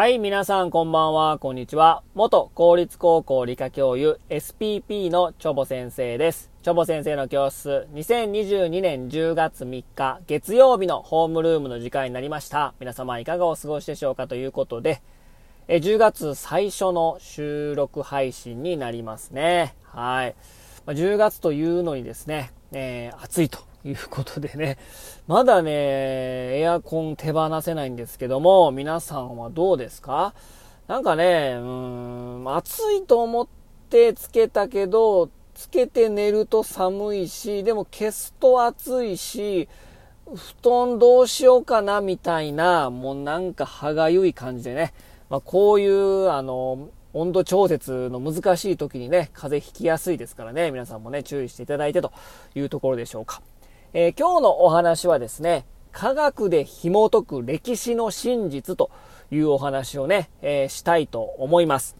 はい、皆さんこんばんは、こんにちは。元公立高校理科教諭 SPP のチョボ先生です。チョボ先生の教室、2022年10月3日、月曜日のホームルームの時間になりました。皆様いかがお過ごしでしょうかということで、え10月最初の収録配信になりますね。はい。10月というのにですね、えー暑いということでね、まだね、エアコン手放せないんですけども、皆さんはどうですか？なんかね、うーん、暑いと思ってつけたけど、つけて寝ると寒いし、でも消すと暑いし、布団どうしようかなみたいな、もうなんか歯がゆい感じでね、まあ、こういう、あの、温度調節の難しい時にね、風邪ひきやすいですからね、皆さんもね、注意していただいてというところでしょうか。えー今日のお話はですね、科学で紐解く歴史の真実というお話をね、えーしたいと思います。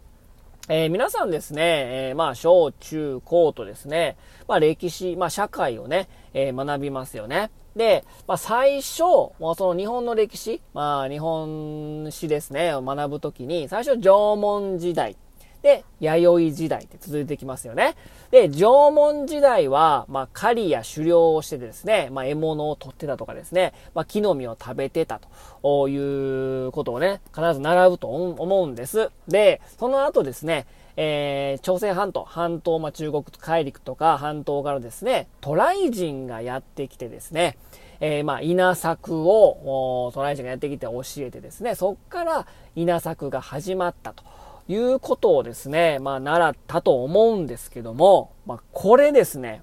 えー皆さんですね、えーまあ、小中高とですね、まあ、歴史、まあ、社会をね、えー学びますよね。で、まあ、最初、もうその日本の歴史、まあ、日本史ですね、を学ぶときに、最初縄文時代。で、弥生時代って続いてきますよね。で、縄文時代は、まあ、狩りや狩猟をしてですね、まあ、獲物を取ってたとかですね、まあ、木の実を食べてたということをね、必ず習うと思うんです。で、その後ですね、えー朝鮮半島、半島、まあ、中国大陸とか半島からですね、渡来人がやってきてですね、えーまあ、稲作を、お渡来人がやってきて教えてですね、そっから稲作が始まったということをですね、まあ、習ったと思うんですけども、まあ、これですね、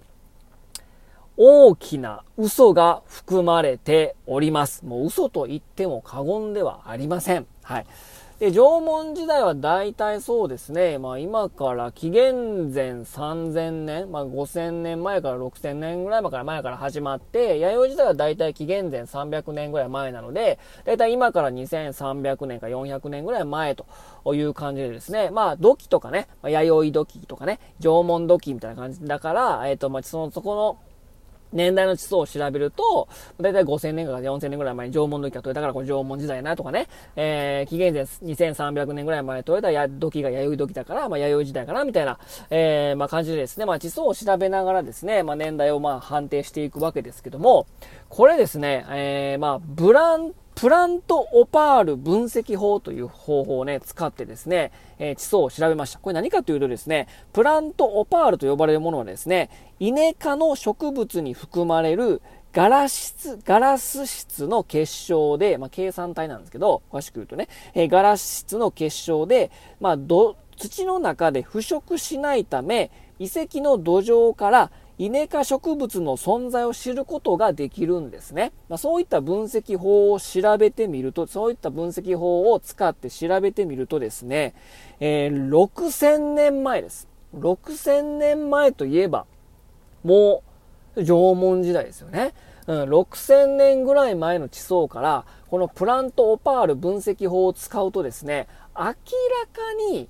大きな嘘が含まれております。もう嘘と言っても過言ではありません。はい。で、縄文時代は大体そうですね、まあ今から紀元前3000年、まあ5000年前から6000年ぐらい前から前から始まって、弥生時代は大体紀元前300年ぐらい前なので、大体今から2300年か400年ぐらい前という感じでですね、まあ土器とかね、ま弥生土器とかね、縄文土器みたいな感じだから、えっ、と、まあその、そこの、年代の地層を調べると、だいたい5000年から4000年ぐらい前に縄文土器が取れたからこれ縄文時代やなとかね、えー、紀元前2300年ぐらい前に取れたや土器が弥生土器だから、まあ弥生時代かなみたいな、えー、まあ感じでですね、まあ地層を調べながらですね、まあ年代をまあ判定していくわけですけども、これですね、えー、まあブランプラントオパール分析法という方法をね、使ってですね、えー地層を調べました。これ何かというとですね、プラントオパールと呼ばれるものはですね、イネ科の植物に含まれるガラ質、ガラス質の結晶で、まあ、計算体なんですけど、詳しく言うとね、えーガラス質の結晶で、まあ、ど土の中で腐食しないため、遺跡の土壌からイネ科植物の存在を知ることができるんですね。まあ、そういった分析法を調べてみると、そういった分析法を使って調べてみるとですね、えー6000年前です。6000年前といえば、もう縄文時代ですよね。うん、6000年ぐらい前の地層から、このプラントオパール分析法を使うとですね、明らかに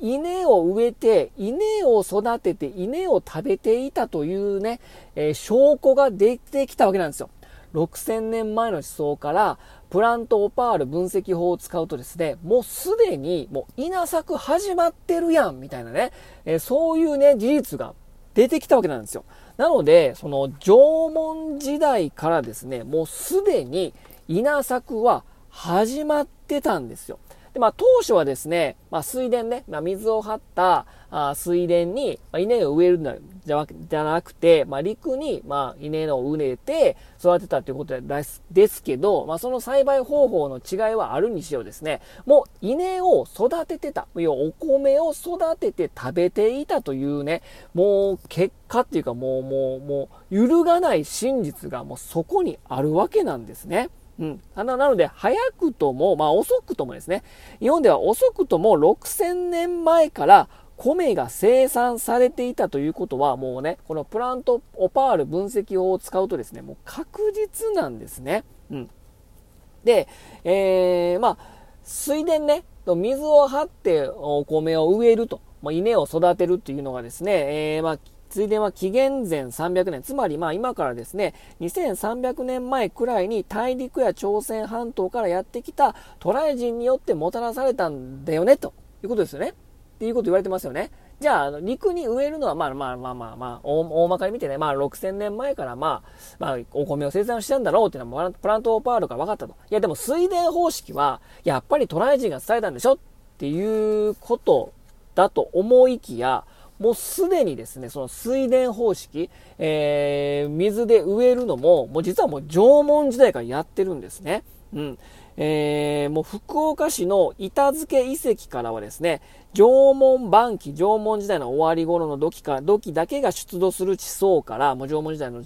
稲を植えて、稲を育てて、稲を食べていたというね、えー証拠が出てきたわけなんですよ。6000年前の地層から、プラントオパール分析法を使うとですね、もうすでに、もう稲作始まってるやん、みたいなね、えーそういうね、事実が出てきたわけなんですよ。なので、その縄文時代からですね、もうすでに稲作は始まってたんですよ。で、まあ当初はですね、まあ水田ね、まあ水を張ったあ水田に、まあ、稲を植えるのじゃじゃなくて、まあ陸に、まあ稲を植えて育てたということですですけど、まあその栽培方法の違いはあるにしろですね、もう稲を育ててた、要はお米を育てて食べていたというね、もう結果っていうかもうもう、もう揺るがない真実がもうそこにあるわけなんですね。うん。なので、早くとも、まあ遅くともですね、日本では遅くとも6000年前から米が生産されていたということは、もうね、このプラントオパール分析法を使うとですね、もう確実なんですね。うん。で、えー、まあ、水田ね、水を張ってお米を植えると、ま、稲を育てるっていうのがですね、えー、まあ、水田は紀元前300年、つまりまあ今からですね、2300年前くらいに大陸や朝鮮半島からやってきた渡来人によってもたらされたんだよね、ということですよね。っていうこと言われてますよね。じゃあ、あの陸に植えるのは、まあまあまあまあまあ、大まかに見てね、まあ6000年前からまあ、まあ、お米を生産してんだろうっていうのは、プラントオパールから分かったと。いや、でも水田方式は、やっぱり渡来人が伝えたんでしょっていうことだと思いきや、もうすでにですね、その水田方式、えー、水で植えるのも、もう実はもう縄文時代からやってるんですね。うん。えー、もう福岡市の板付遺跡からはですね、縄文晩期、縄文時代の終わり頃の土器か、土器だけが出土する地層から、もう縄文時代の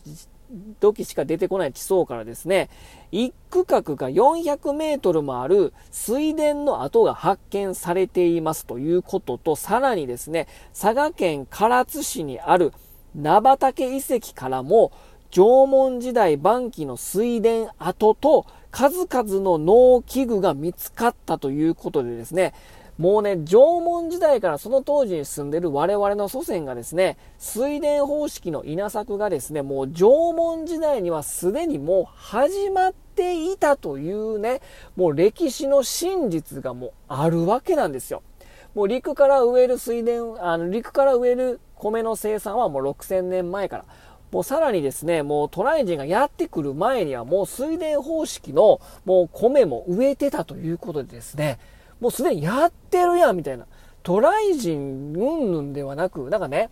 土器しか出てこない地層からですね、一区画が400メートルもある水田の跡が発見されていますということと、さらにですね、佐賀県唐津市にある名畑遺跡からも、縄文時代晩期の水田跡と数々の農機具が見つかったということでですね、もうね、縄文時代からその当時に住んでる我々の祖先がですね、水田方式の稲作がですね、もう縄文時代にはすでにもう始まっていたというね、もう歴史の真実がもうあるわけなんですよ。もう陸から植える水田、あの陸から植える米の生産はもう6000年前から。もうさらにですね、もう渡来人がやってくる前にはもう水田方式のもう米も植えてたということでですね、もうすでにやってるやんみたいな。渡来人うんぬんではなく、なんかね、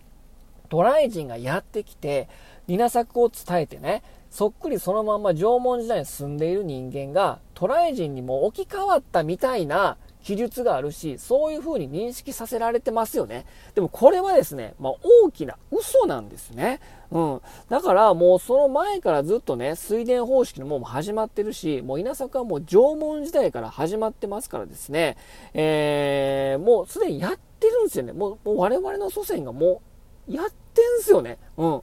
渡来人がやってきて、稲作を伝えてね、そっくりそのまんま縄文時代に住んでいる人間が、渡来人にも置き換わったみたいな記述があるし、そういう風に認識させられてますよね。でもこれはですね、まあ、大きな嘘なんですね。うん。だからもうその前からずっとね、水田方式のもう始まってるし、もう稲作はもう縄文時代から始まってますからですね、えー、もうすでにやってるんですよね。もうもう我々の祖先がもうやってんすよね。うん。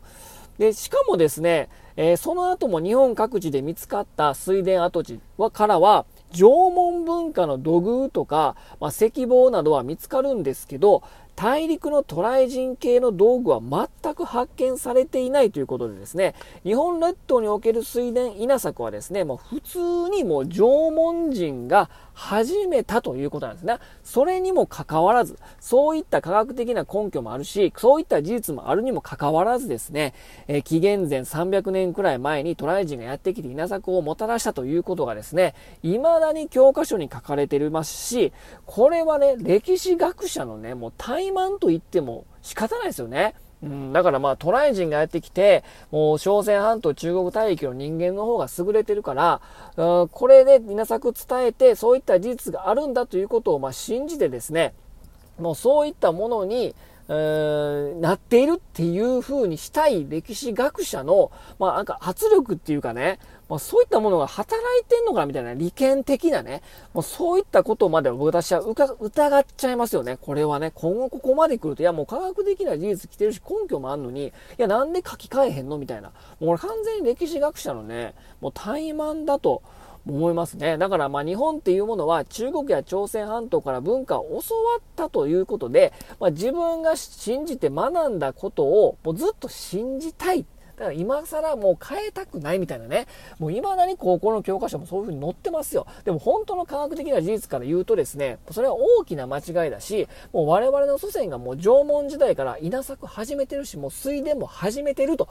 で、しかもですね、えー、その後も日本各地で見つかった水田跡地はからは、縄文文化の土偶とか、まあ、石棒などは見つかるんですけど、大陸の渡来人系の道具は全く発見されていないということでですね、日本列島における水田稲作はですね、もう普通にもう縄文人が始めたということなんですね。それにもかかわらず、そういった科学的な根拠もあるし、そういった事実もあるにもかかわらずですね、えー、紀元前300年くらい前に渡来人がやってきて稲作をもたらしたということがですね、未だに教科書に書かれていますし、これはね、歴史学者のね、もう怠慢と言っても仕方ないですよね。うん、だからまあ渡来人がやってきて、もう朝鮮半島中国大陸の人間の方が優れてるから、うん、これで稲作伝えて、そういった事実があるんだということをまあ信じてですね、もうそういったものに、なっているっていう風にしたい歴史学者の、まあなんか圧力っていうかね、まあ、そういったものが働いてんのかなみたいな利権的なね、もうそういったことまで私は疑っちゃいますよね。これはね、今後ここまで来ると、いやもう科学的な事実来てるし根拠もあんのに、いやなんで書き換えへんのみたいな。もう完全に歴史学者のね、もう怠慢だと。思いますね。だからまあ日本っていうものは中国や朝鮮半島から文化を教わったということで、まあ、自分が信じて学んだことをもうずっと信じたい。だから今更もう変えたくないみたいなね。もう未だに高校の教科書もそういう風に載ってますよ。でも本当の科学的な事実から言うとですね、それは大きな間違いだし、もう我々の祖先がもう縄文時代から稲作始めてるし、もう水田も始めてると。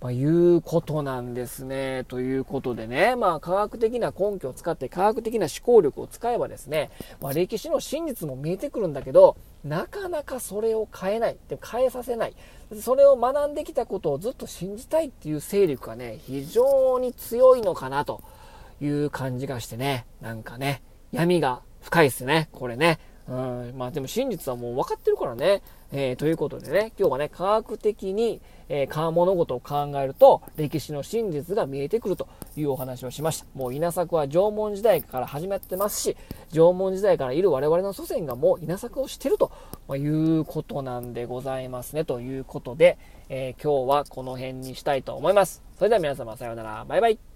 まあ、いうことなんですね。ということでね、まあ、科学的な根拠を使って科学的な思考力を使えばですね、まあ、歴史の真実も見えてくるんだけど、なかなかそれを変えない。で変えさせない。それを学んできたことをずっと信じたいっていう勢力がね、非常に強いのかなという感じがしてね、なんかね、闇が深いですね、これね。うん、まあでも真実はもう分かってるからね。えー、ということでね、今日はね、科学的に、えー、物事を考えると、歴史の真実が見えてくるというお話をしました。もう稲作は縄文時代から始まってますし、縄文時代からいる我々の祖先がもう稲作をしてると、いうことなんでございますね。ということで、えー、今日はこの辺にしたいと思います。それでは皆様さようなら。バイバイ。